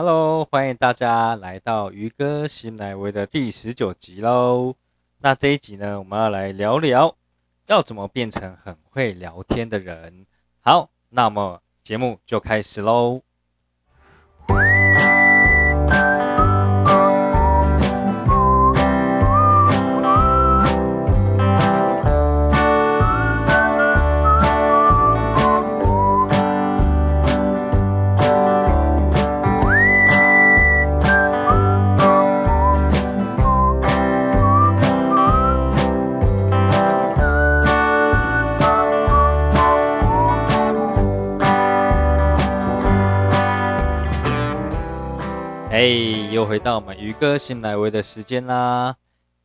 Hello，欢迎大家来到鱼哥新来维的第十九集喽。那这一集呢，我们要来聊聊要怎么变成很会聊天的人。好，那么节目就开始喽。哎，又回到我们鱼哥新来维的时间啦！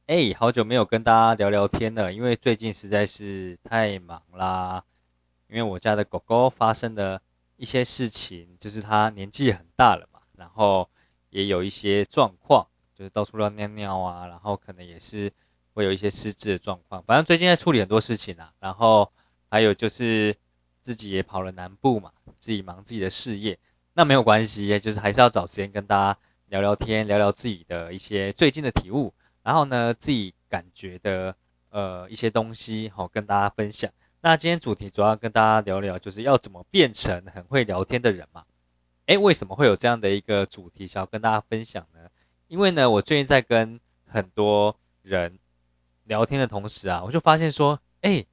哎，好久没有跟大家聊聊天了，因为最近实在是太忙啦。因为我家的狗狗发生的一些事情，就是它年纪很大了嘛，然后也有一些状况，就是到处乱尿尿啊，然后可能也是会有一些失智的状况。反正最近在处理很多事情啊，然后还有就是自己也跑了南部嘛，自己忙自己的事业。那没有关系，就是还是要找时间跟大家聊聊天，聊聊自己的一些最近的体悟，然后呢，自己感觉的呃一些东西，好跟大家分享。那今天主题主要跟大家聊聊，就是要怎么变成很会聊天的人嘛？诶，为什么会有这样的一个主题想要跟大家分享呢？因为呢，我最近在跟很多人聊天的同时啊，我就发现说，诶，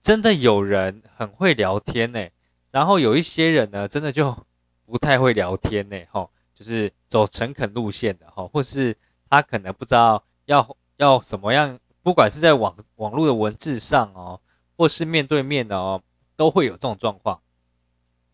真的有人很会聊天呢，然后有一些人呢，真的就。不太会聊天呢，哈，就是走诚恳路线的，哈，或是他可能不知道要要什么样，不管是在网网络的文字上哦，或是面对面的哦，都会有这种状况。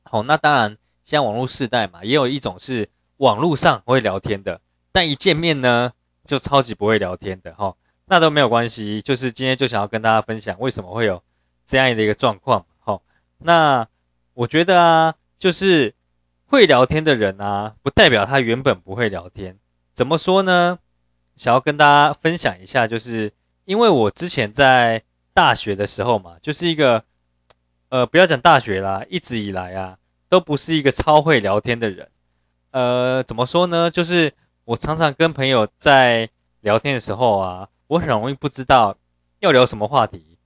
好，那当然，现在网络世代嘛，也有一种是网络上会聊天的，但一见面呢，就超级不会聊天的，哈，那都没有关系，就是今天就想要跟大家分享为什么会有这样的一个状况，好，那我觉得啊，就是。会聊天的人啊，不代表他原本不会聊天。怎么说呢？想要跟大家分享一下，就是因为我之前在大学的时候嘛，就是一个呃，不要讲大学啦，一直以来啊，都不是一个超会聊天的人。呃，怎么说呢？就是我常常跟朋友在聊天的时候啊，我很容易不知道要聊什么话题，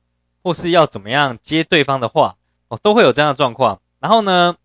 或是要怎么样接对方的话，哦，都会有这样的状况。然后呢？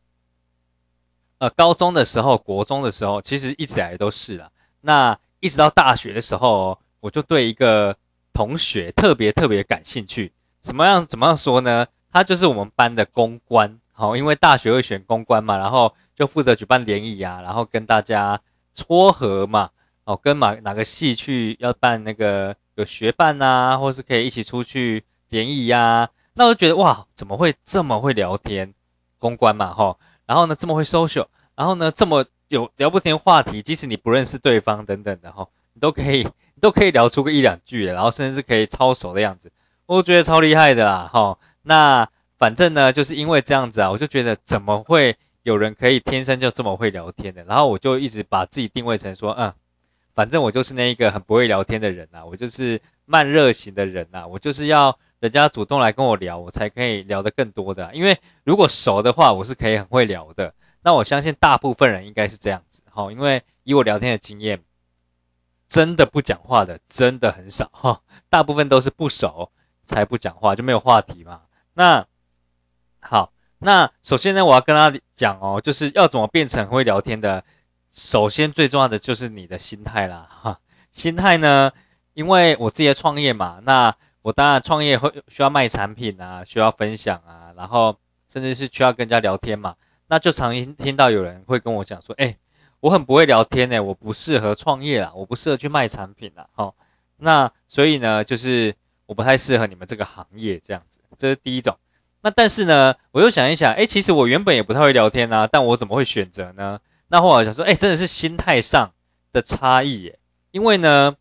呃，高中的时候，国中的时候，其实一直以来都是啦。那一直到大学的时候，我就对一个同学特别特别感兴趣。怎么样？怎么样说呢？他就是我们班的公关，好，因为大学会选公关嘛，然后就负责举办联谊啊，然后跟大家撮合嘛，哦，跟哪哪个系去要办那个有学伴呐，或是可以一起出去联谊呀。那我就觉得哇，怎么会这么会聊天？公关嘛，哈。然后呢，这么会 social，然后呢，这么有聊不天话题，即使你不认识对方等等的哈，你都可以，你都可以聊出个一两句，然后甚至是可以超熟的样子，我觉得超厉害的啦哈。那反正呢，就是因为这样子啊，我就觉得怎么会有人可以天生就这么会聊天的？然后我就一直把自己定位成说，嗯，反正我就是那一个很不会聊天的人呐，我就是慢热型的人呐，我就是要。人家主动来跟我聊，我才可以聊得更多的。因为如果熟的话，我是可以很会聊的。那我相信大部分人应该是这样子，哈。因为以我聊天的经验，真的不讲话的真的很少，哈。大部分都是不熟才不讲话，就没有话题嘛。那好，那首先呢，我要跟他讲哦，就是要怎么变成会聊天的。首先最重要的就是你的心态啦，哈。心态呢，因为我自己创业嘛，那。我当然创业会需要卖产品啊，需要分享啊，然后甚至是需要跟人家聊天嘛，那就常听到有人会跟我讲说，哎，我很不会聊天呢，我不适合创业啦，我不适合去卖产品啦，哈，那所以呢，就是我不太适合你们这个行业这样子，这是第一种。那但是呢，我又想一想，哎，其实我原本也不太会聊天啊，但我怎么会选择呢？那后来想说，哎，真的是心态上的差异耶，因为呢，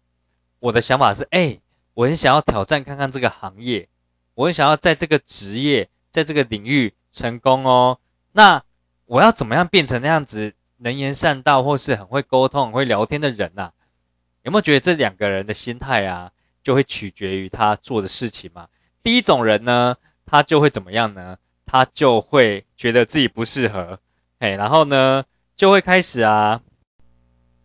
我的想法是，哎。我很想要挑战看看这个行业，我很想要在这个职业，在这个领域成功哦。那我要怎么样变成那样子能言善道，或是很会沟通、很会聊天的人呐？有没有觉得这两个人的心态啊，就会取决于他做的事情嘛？第一种人呢，他就会怎么样呢？他就会觉得自己不适合，嘿，然后呢，就会开始啊，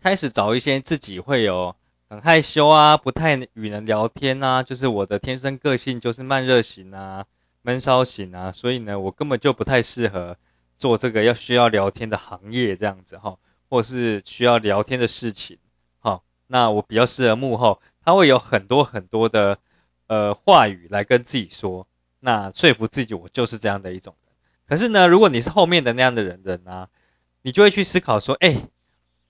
开始找一些自己会有很害羞啊，不太与人聊天啊，就是我的天生个性就是慢热型啊，闷骚型啊，所以呢，我根本就不太适合做这个要需要聊天的行业这样子哈，或是需要聊天的事情。好，那我比较适合幕后，他会有很多很多的呃话语来跟自己说，那说服自己我就是这样的一种人。可是呢，如果你是后面的那样的人人啊，你就会去思考说，哎。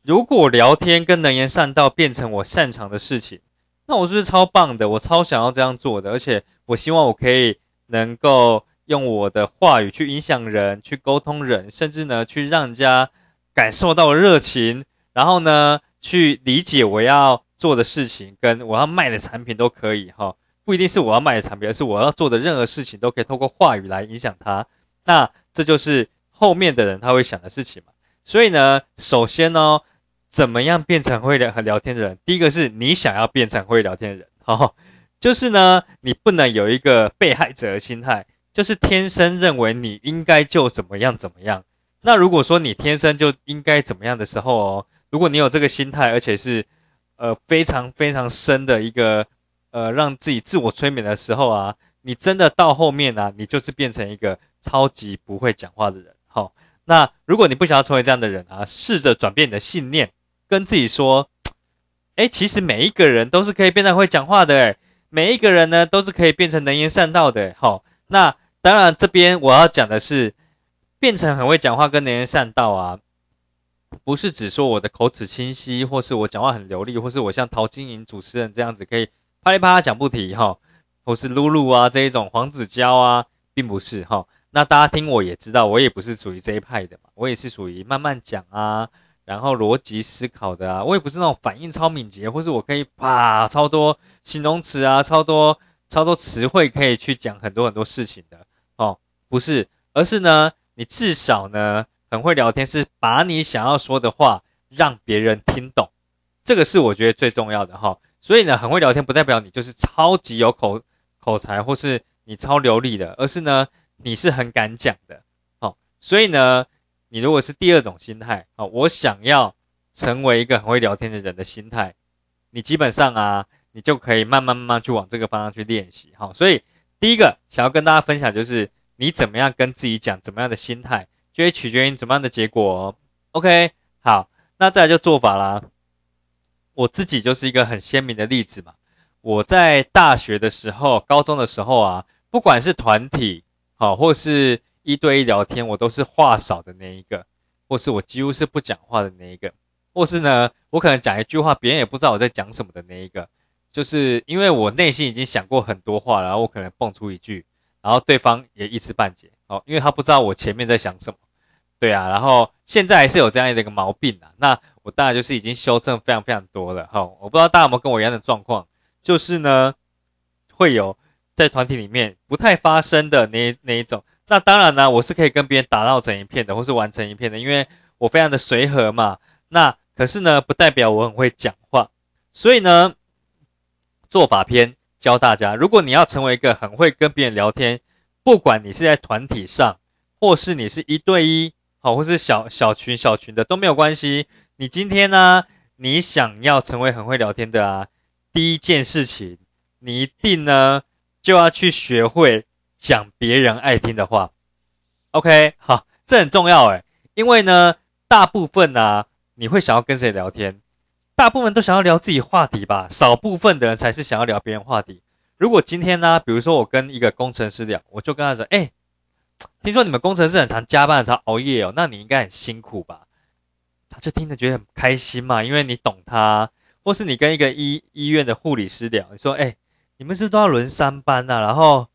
如果聊天跟能言善道变成我擅长的事情，那我是不是超棒的？我超想要这样做的，而且我希望我可以能够用我的话语去影响人，去沟通人，甚至呢去让人家感受到热情，然后呢去理解我要做的事情跟我要卖的产品都可以哈，不一定是我要卖的产品，而是我要做的任何事情都可以透过话语来影响他。那这就是后面的人他会想的事情嘛。所以呢，首先呢。怎么样变成会聊和聊天的人？第一个是你想要变成会聊天的人，好，就是呢，你不能有一个被害者的心态，就是天生认为你应该就怎么样怎么样。那如果说你天生就应该怎么样的时候哦，如果你有这个心态，而且是呃非常非常深的一个呃让自己自我催眠的时候啊，你真的到后面呢，你就是变成一个超级不会讲话的人。好，那如果你不想要成为这样的人啊，试着转变你的信念。跟自己说，哎，其实每一个人都是可以变成会讲话的，哎，每一个人呢都是可以变成能言善道的，好，那当然这边我要讲的是，变成很会讲话跟能言善道啊，不是只说我的口齿清晰，或是我讲话很流利，或是我像陶晶莹主持人这样子可以啪里啪啦讲不停哈，或是露露啊这一种黄子佼啊，并不是哈，那大家听我也知道，我也不是属于这一派的嘛，我也是属于慢慢讲啊。然后逻辑思考的啊，我也不是那种反应超敏捷，或是我可以啪超多形容词啊，超多超多词汇可以去讲很多很多事情的哦，不是，而是呢，你至少呢很会聊天，是把你想要说的话让别人听懂，这个是我觉得最重要的哈。所以呢，很会聊天不代表你就是超级有口口才，或是你超流利的，而是呢你是很敢讲的，好，所以呢。你如果是第二种心态啊，我想要成为一个很会聊天的人的心态，你基本上啊，你就可以慢慢慢慢去往这个方向去练习哈。所以第一个想要跟大家分享就是你怎么样跟自己讲，怎么样的心态，就会取决于怎么样的结果。OK，好，那再来就做法啦。我自己就是一个很鲜明的例子嘛。我在大学的时候、高中的时候啊，不管是团体好，或是一对一聊天，我都是话少的那一个，或是我几乎是不讲话的那一个，或是呢，我可能讲一句话，别人也不知道我在讲什么的那一个，就是因为我内心已经想过很多话，然后我可能蹦出一句，然后对方也一知半解，哦，因为他不知道我前面在想什么，对啊，然后现在还是有这样的一个毛病啊，那我当然就是已经修正非常非常多了，哈，我不知道大家有没有跟我一样的状况，就是呢，会有在团体里面不太发生的那那一种。那当然呢，我是可以跟别人打闹成一片的，或是玩成一片的，因为我非常的随和嘛。那可是呢，不代表我很会讲话。所以呢，做法篇教大家，如果你要成为一个很会跟别人聊天，不管你是在团体上，或是你是一对一，好，或是小小群小群的都没有关系。你今天呢，你想要成为很会聊天的啊，第一件事情，你一定呢就要去学会。讲别人爱听的话，OK，好，这很重要诶，因为呢，大部分呢，你会想要跟谁聊天？大部分都想要聊自己话题吧，少部分的人才是想要聊别人话题。如果今天呢，比如说我跟一个工程师聊，我就跟他说：“哎，听说你们工程师很常加班、常熬夜哦，那你应该很辛苦吧？”他就听着觉得很开心嘛，因为你懂他。或是你跟一个医医院的护理师聊，你说：“哎，你们是不是都要轮三班呐？”然后。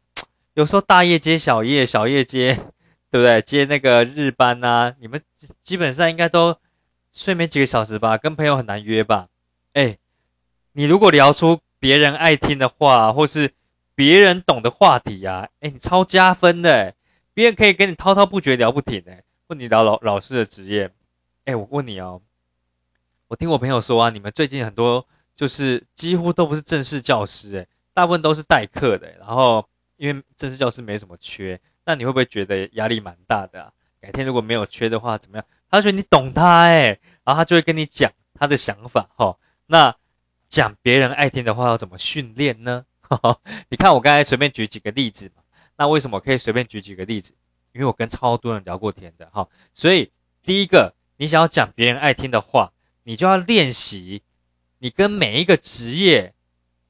有时候大夜接小夜，小夜接，对不对？接那个日班呐，你们基本上应该都睡没几个小时吧？跟朋友很难约吧？哎，你如果聊出别人爱听的话，或是别人懂的话题呀，哎，你超加分的，别人可以跟你滔滔不绝聊不停哎。问你聊老老师的职业，哎，我问你哦，我听我朋友说啊，你们最近很多就是几乎都不是正式教师哎，大部分都是代课的，然后。因为正式教师没什么缺，那你会不会觉得压力蛮大的？改天如果没有缺的话，怎么样？他觉得你懂他哎，然后他就会跟你讲他的想法哈。那讲别人爱听的话要怎么训练呢？你看我刚才随便举几个例子嘛。那为什么可以随便举几个例子？因为我跟超多人聊过天的哈。所以第一个，你想要讲别人爱听的话，你就要练习你跟每一个职业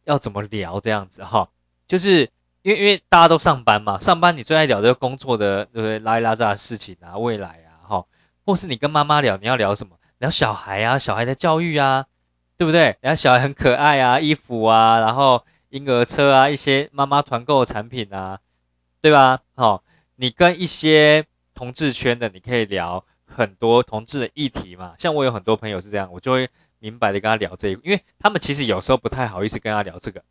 要怎么聊这样子哈。就是因为因为大家都上班嘛，上班你最爱聊这个工作的对不对？拉一拉杂的事情啊，未来啊哈，或是你跟妈妈聊，你要聊什么？聊小孩啊，小孩的教育啊。对不对？然后小孩很可爱啊，衣服啊，然后婴儿车啊，一些妈妈团购的产品啊，对吧？好，你跟一些同志圈的，你可以聊很多同志的议题嘛。像我有很多朋友是这样，我就会明白的跟他聊这个，因为他们其实有时候不太好意思跟他聊这个，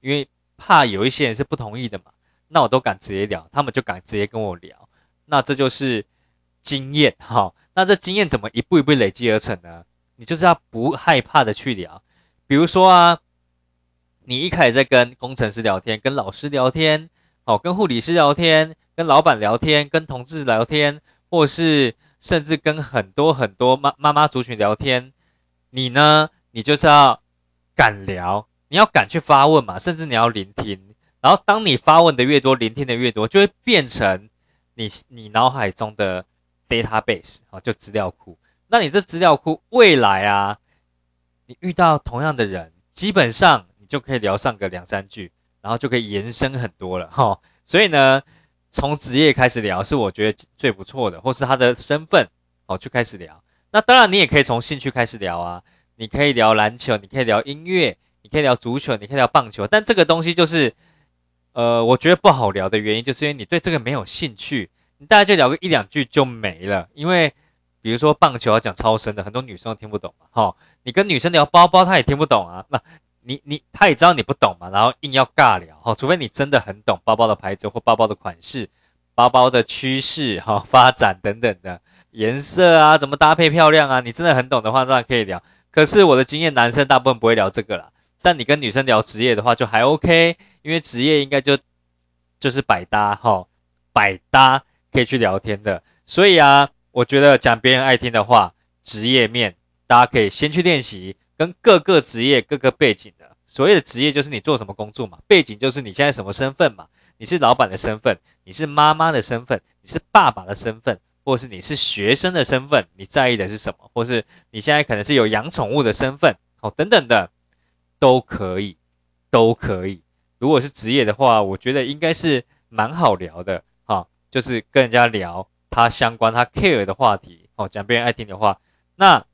因为怕有一些人是不同意的嘛。那我都敢直接聊，他们就敢直接跟我聊。那这就是经验哈。那这经验怎么一步一步累积而成呢？你就是要不害怕的去聊，比如说啊，你一开始在跟工程师聊天、跟老师聊天、哦，跟护理师聊天、跟老板聊天、跟同事聊天，或是甚至跟很多很多妈妈妈族群聊天，你呢，你就是要敢聊，你要敢去发问嘛，甚至你要聆听，然后当你发问的越多，聆听的越多，就会变成你你脑海中的 database 啊，就资料库。那你这资料库未来啊，你遇到同样的人，基本上你就可以聊上个两三句，然后就可以延伸很多了哈。所以呢，从职业开始聊是我觉得最不错的，或是他的身份哦，就开始聊。那当然你也可以从兴趣开始聊啊，你可以聊篮球，你可以聊音乐，你可以聊足球，你可以聊棒球。但这个东西就是，呃，我觉得不好聊的原因，就是因为你对这个没有兴趣，你大概就聊个一两句就没了，因为。比如说棒球要讲超深的，很多女生都听不懂嘛。哈，你跟女生聊包包，她也听不懂啊。那你你她也知道你不懂嘛，然后硬要尬聊。哈，除非你真的很懂包包的牌子或包包的款式、包包的趋势、哈发展等等的颜色啊，怎么搭配漂亮啊，你真的很懂的话，当然可以聊。可是我的经验，男生大部分不会聊这个啦。但你跟女生聊职业的话，就还 OK，因为职业应该就就是百搭哈，百搭可以去聊天的。所以啊。我觉得讲别人爱听的话，职业面大家可以先去练习，跟各个职业、各个背景的。所谓的职业就是你做什么工作嘛，背景就是你现在什么身份嘛。你是老板的身份，你是妈妈的身份，你是爸爸的身份，或是你是学生的身份，你在意的是什么？或是你现在可能是有养宠物的身份，哦，等等的，都可以，都可以。如果是职业的话，我觉得应该是蛮好聊的，哈，就是跟人家聊。他相关他 care 的话题哦，讲别人爱听的话，那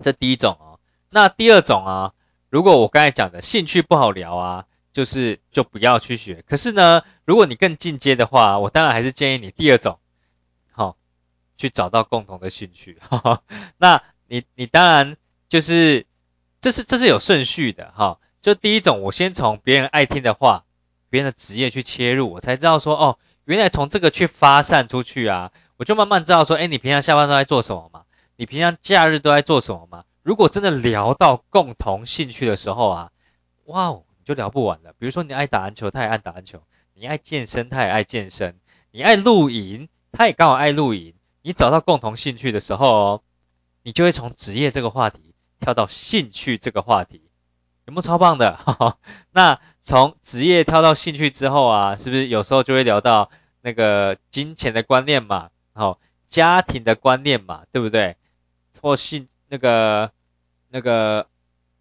这第一种哦，那第二种啊，如果我刚才讲的兴趣不好聊啊，就是就不要去学。可是呢，如果你更进阶的话，我当然还是建议你第二种，好，去找到共同的兴趣。那你你当然就是这是这是有顺序的哈。就第一种，我先从别人爱听的话，别人的职业去切入，我才知道说哦。原来从这个去发散出去啊，我就慢慢知道说，哎，你平常下班都在做什么嘛？你平常假日都在做什么嘛？如果真的聊到共同兴趣的时候啊，哇哦，你就聊不完了。比如说你爱打篮球，他也爱打篮球；你爱健身，他也爱健身；你爱露营，他也刚好爱露营。你找到共同兴趣的时候哦，你就会从职业这个话题跳到兴趣这个话题。有没有超棒的？那从职业跳到兴趣之后啊，是不是有时候就会聊到那个金钱的观念嘛？哦，家庭的观念嘛，对不对？或兴那个那个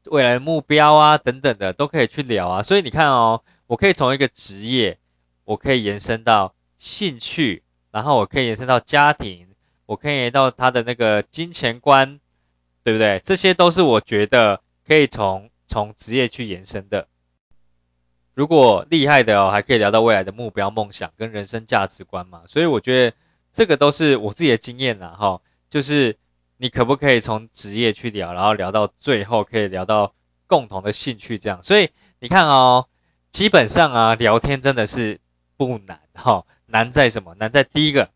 未来的目标啊等等的都可以去聊啊。所以你看哦，我可以从一个职业，我可以延伸到兴趣，然后我可以延伸到家庭，我可以延到他的那个金钱观，对不对？这些都是我觉得可以从。从职业去延伸的，如果厉害的哦，还可以聊到未来的目标、梦想跟人生价值观嘛。所以我觉得这个都是我自己的经验啦，哈。就是你可不可以从职业去聊，然后聊到最后可以聊到共同的兴趣这样。所以你看哦，基本上啊，聊天真的是不难哈。难在什么？难在第一个，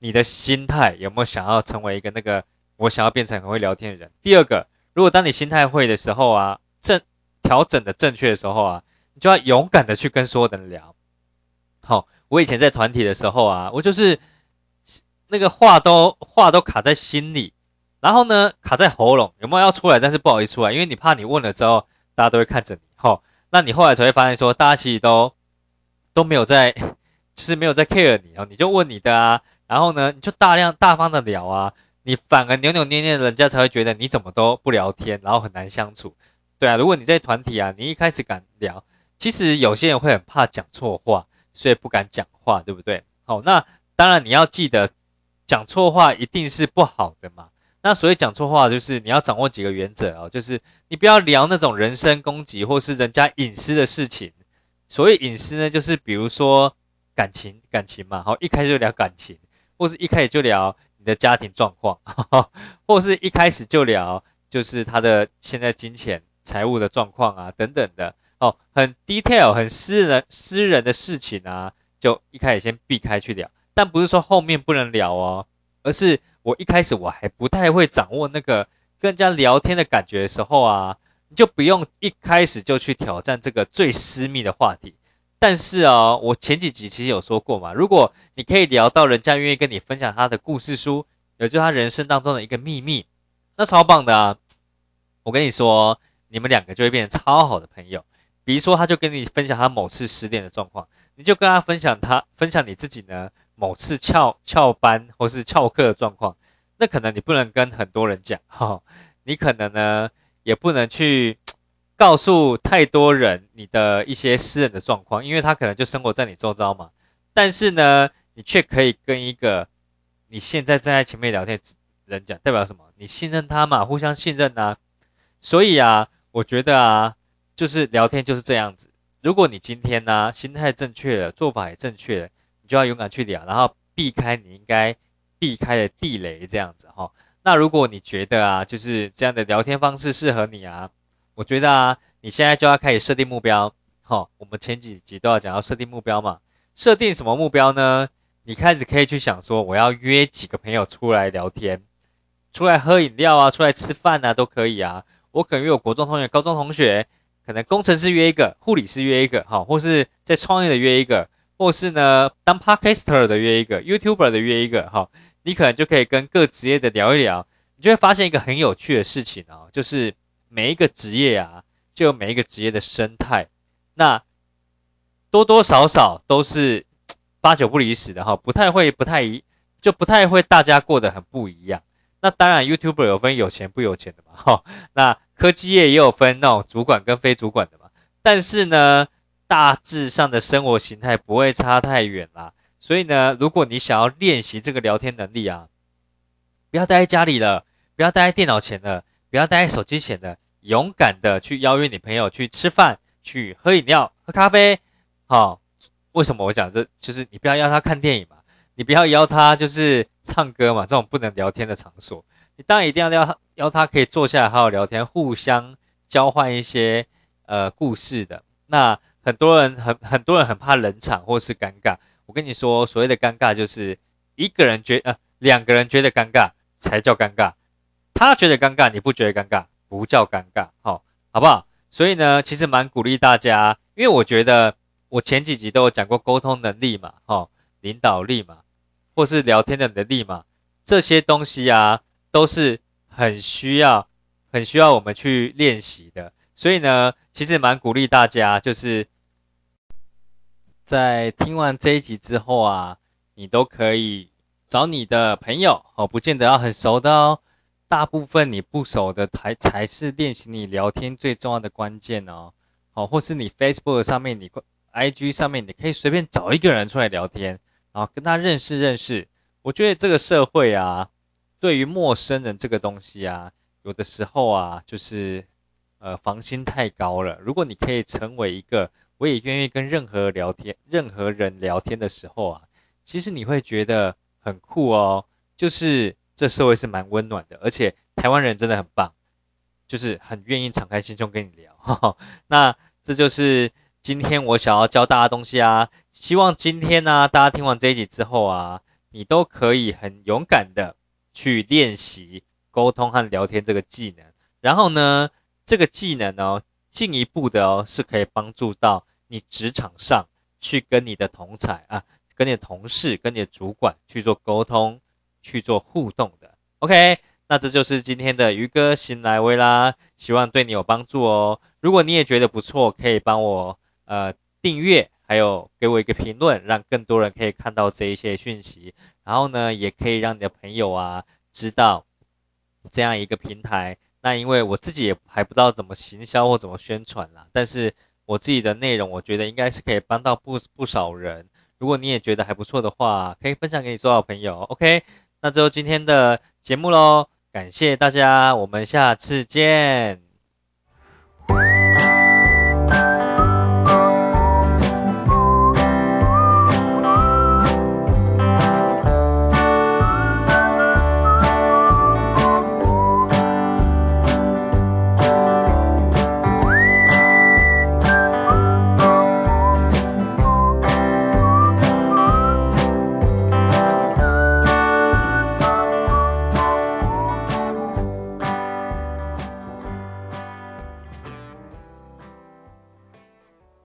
你的心态有没有想要成为一个那个我想要变成很会聊天的人？第二个，如果当你心态会的时候啊。正调整的正确的时候啊，你就要勇敢的去跟所有人聊。好，我以前在团体的时候啊，我就是那个话都话都卡在心里，然后呢卡在喉咙，有没有要出来？但是不好意思出来，因为你怕你问了之后，大家都会看着你，好。那你后来才会发现说，大家其实都都没有在，就是没有在 care 你哦，你就问你的啊，然后呢，你就大量大方的聊啊，你反而扭扭捏捏，人家才会觉得你怎么都不聊天，然后很难相处。对啊，如果你在团体啊，你一开始敢聊，其实有些人会很怕讲错话，所以不敢讲话，对不对？好，那当然你要记得，讲错话一定是不好的嘛。那所以讲错话就是你要掌握几个原则哦，就是你不要聊那种人身攻击或是人家隐私的事情。所谓隐私呢，就是比如说感情感情嘛，好，一开始就聊感情，或是一开始就聊你的家庭状况，或是一开始就聊就是他的现在金钱。财务的状况啊，等等的哦，很 detail、很私人、私人的事情啊，就一开始先避开去聊。但不是说后面不能聊哦，而是我一开始我还不太会掌握那个跟人家聊天的感觉的时候啊，你就不用一开始就去挑战这个最私密的话题。但是啊，我前几集其实有说过嘛，如果你可以聊到人家愿意跟你分享他的故事书，也就是他人生当中的一个秘密，那超棒的啊！我跟你说。你们两个就会变成超好的朋友。比如说，他就跟你分享他某次失恋的状况，你就跟他分享他分享你自己呢某次翘翘班或是翘课的状况。那可能你不能跟很多人讲哈，你可能呢也不能去告诉太多人你的一些私人的状况，因为他可能就生活在你周遭嘛。但是呢，你却可以跟一个你现在正在前面聊天人讲，代表什么？你信任他嘛，互相信任呐。所以啊。我觉得啊，就是聊天就是这样子。如果你今天呢心态正确了，做法也正确了，你就要勇敢去聊，然后避开你应该避开的地雷，这样子哈。那如果你觉得啊，就是这样的聊天方式适合你啊，我觉得啊，你现在就要开始设定目标。哈，我们前几集都要讲要设定目标嘛。设定什么目标呢？你开始可以去想说，我要约几个朋友出来聊天，出来喝饮料啊，出来吃饭啊，都可以啊。我可能约我国中同学、高中同学，可能工程师约一个，护理师约一个，哈，或是在创业的约一个，或是呢当 podcaster 的约一个，YouTuber 的约一个，哈，你可能就可以跟各职业的聊一聊，你就会发现一个很有趣的事情哦，就是每一个职业啊，就有每一个职业的生态，那多多少少都是 八九不离十的哈，不太会，不太一，就不太会大家过得很不一样。那当然，YouTuber 有分有钱不有钱的嘛，哈。那科技业也有分那种主管跟非主管的嘛。但是呢，大致上的生活形态不会差太远啦。所以呢，如果你想要练习这个聊天能力啊，不要待在家里了，不要待在电脑前了，不要待在手机前的，勇敢的去邀约你朋友去吃饭，去喝饮料、喝咖啡，好。为什么我讲这就是你不要邀他看电影嘛。你不要邀他，就是唱歌嘛，这种不能聊天的场所，你当然一定要邀他，邀他可以坐下来好好聊天，互相交换一些呃故事的。那很多人很很多人很怕冷场或是尴尬，我跟你说，所谓的尴尬就是一个人觉呃两个人觉得尴尬才叫尴尬，他觉得尴尬你不觉得尴尬不叫尴尬，好，好不好？所以呢，其实蛮鼓励大家，因为我觉得我前几集都有讲过沟通能力嘛，哈，领导力嘛。或是聊天的能力嘛，这些东西啊，都是很需要、很需要我们去练习的。所以呢，其实蛮鼓励大家，就是在听完这一集之后啊，你都可以找你的朋友哦，不见得要很熟的哦。大部分你不熟的才才是练习你聊天最重要的关键哦。哦，或是你 Facebook 上面、你 IG 上面，你可以随便找一个人出来聊天。然后跟他认识认识，我觉得这个社会啊，对于陌生人这个东西啊，有的时候啊，就是呃防心太高了。如果你可以成为一个，我也愿意跟任何聊天、任何人聊天的时候啊，其实你会觉得很酷哦。就是这社会是蛮温暖的，而且台湾人真的很棒，就是很愿意敞开心胸跟你聊。那这就是。今天我想要教大家东西啊，希望今天呢，大家听完这一集之后啊，你都可以很勇敢的去练习沟通和聊天这个技能。然后呢，这个技能呢，进一步的哦，是可以帮助到你职场上去跟你的同才啊，跟你的同事、跟你的主管去做沟通、去做互动的。OK，那这就是今天的鱼哥新来威啦，希望对你有帮助哦。如果你也觉得不错，可以帮我呃订阅，还有给我一个评论，让更多人可以看到这一些讯息。然后呢，也可以让你的朋友啊知道这样一个平台。那因为我自己也还不知道怎么行销或怎么宣传啦，但是我自己的内容，我觉得应该是可以帮到不不少人。如果你也觉得还不错的话，可以分享给你所有朋友。OK，那就今天的节目喽。感谢大家，我们下次见。